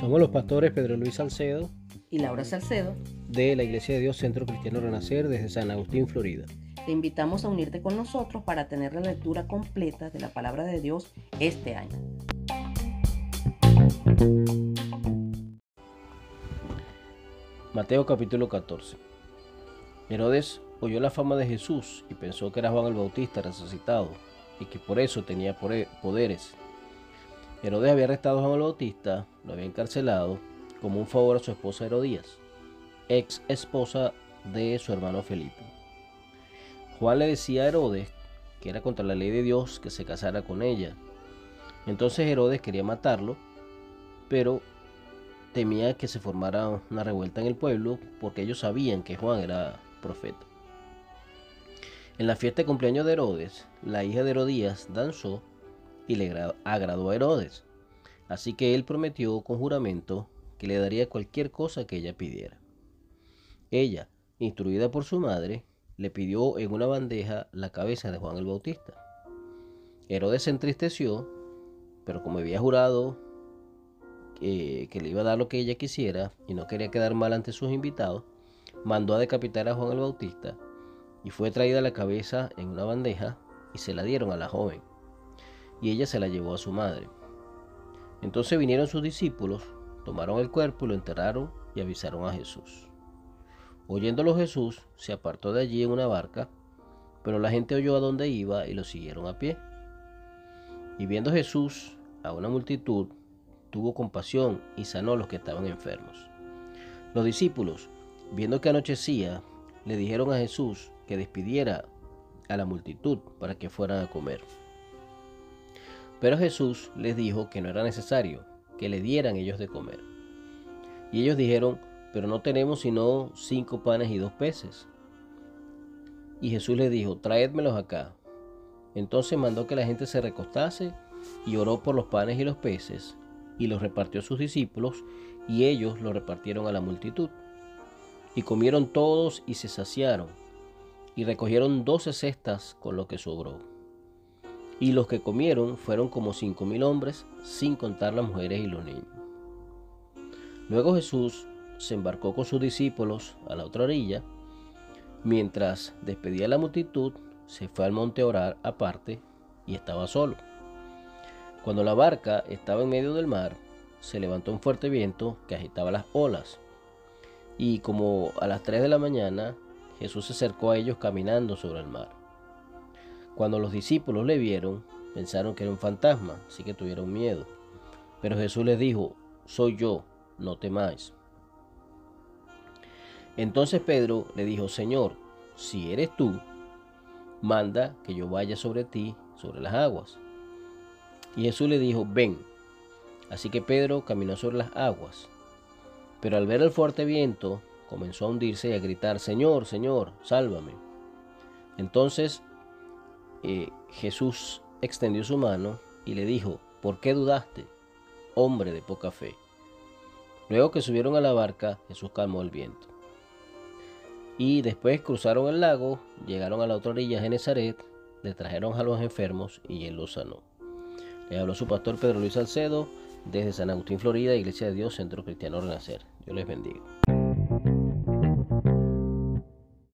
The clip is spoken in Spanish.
Somos los pastores Pedro Luis Salcedo y Laura Salcedo de la Iglesia de Dios Centro Cristiano Renacer desde San Agustín, Florida. Te invitamos a unirte con nosotros para tener la lectura completa de la palabra de Dios este año. Mateo capítulo 14. Herodes oyó la fama de Jesús y pensó que era Juan el Bautista resucitado y que por eso tenía poderes. Herodes había arrestado a Juan el Bautista, lo había encarcelado como un favor a su esposa Herodías, ex esposa de su hermano Felipe. Juan le decía a Herodes que era contra la ley de Dios que se casara con ella. Entonces Herodes quería matarlo, pero temía que se formara una revuelta en el pueblo porque ellos sabían que Juan era profeta. En la fiesta de cumpleaños de Herodes, la hija de Herodías danzó y le agradó a Herodes. Así que él prometió con juramento que le daría cualquier cosa que ella pidiera. Ella, instruida por su madre, le pidió en una bandeja la cabeza de Juan el Bautista. Herodes se entristeció, pero como había jurado que le iba a dar lo que ella quisiera y no quería quedar mal ante sus invitados, mandó a decapitar a Juan el Bautista y fue traída la cabeza en una bandeja y se la dieron a la joven y ella se la llevó a su madre. Entonces vinieron sus discípulos, tomaron el cuerpo y lo enterraron y avisaron a Jesús. Oyéndolo Jesús se apartó de allí en una barca, pero la gente oyó a dónde iba y lo siguieron a pie. Y viendo Jesús a una multitud, tuvo compasión y sanó a los que estaban enfermos. Los discípulos, viendo que anochecía, le dijeron a Jesús que despidiera a la multitud para que fueran a comer. Pero Jesús les dijo que no era necesario, que le dieran ellos de comer. Y ellos dijeron, pero no tenemos sino cinco panes y dos peces. Y Jesús les dijo, traédmelos acá. Entonces mandó que la gente se recostase y oró por los panes y los peces, y los repartió a sus discípulos, y ellos los repartieron a la multitud. Y comieron todos y se saciaron, y recogieron doce cestas con lo que sobró. Y los que comieron fueron como cinco mil hombres, sin contar las mujeres y los niños. Luego Jesús se embarcó con sus discípulos a la otra orilla. Mientras despedía la multitud, se fue al monte a orar aparte y estaba solo. Cuando la barca estaba en medio del mar, se levantó un fuerte viento que agitaba las olas. Y como a las 3 de la mañana, Jesús se acercó a ellos caminando sobre el mar. Cuando los discípulos le vieron, pensaron que era un fantasma, así que tuvieron miedo. Pero Jesús les dijo, soy yo, no temáis. Entonces Pedro le dijo, Señor, si eres tú, manda que yo vaya sobre ti, sobre las aguas. Y Jesús le dijo, ven. Así que Pedro caminó sobre las aguas. Pero al ver el fuerte viento, comenzó a hundirse y a gritar, Señor, Señor, sálvame. Entonces eh, Jesús extendió su mano y le dijo, ¿por qué dudaste, hombre de poca fe? Luego que subieron a la barca, Jesús calmó el viento. Y después cruzaron el lago, llegaron a la otra orilla de Genezaret, le trajeron a los enfermos y él los sanó. Le habló su pastor Pedro Luis Salcedo desde San Agustín, Florida, Iglesia de Dios, Centro Cristiano Renacer. Dios les bendiga.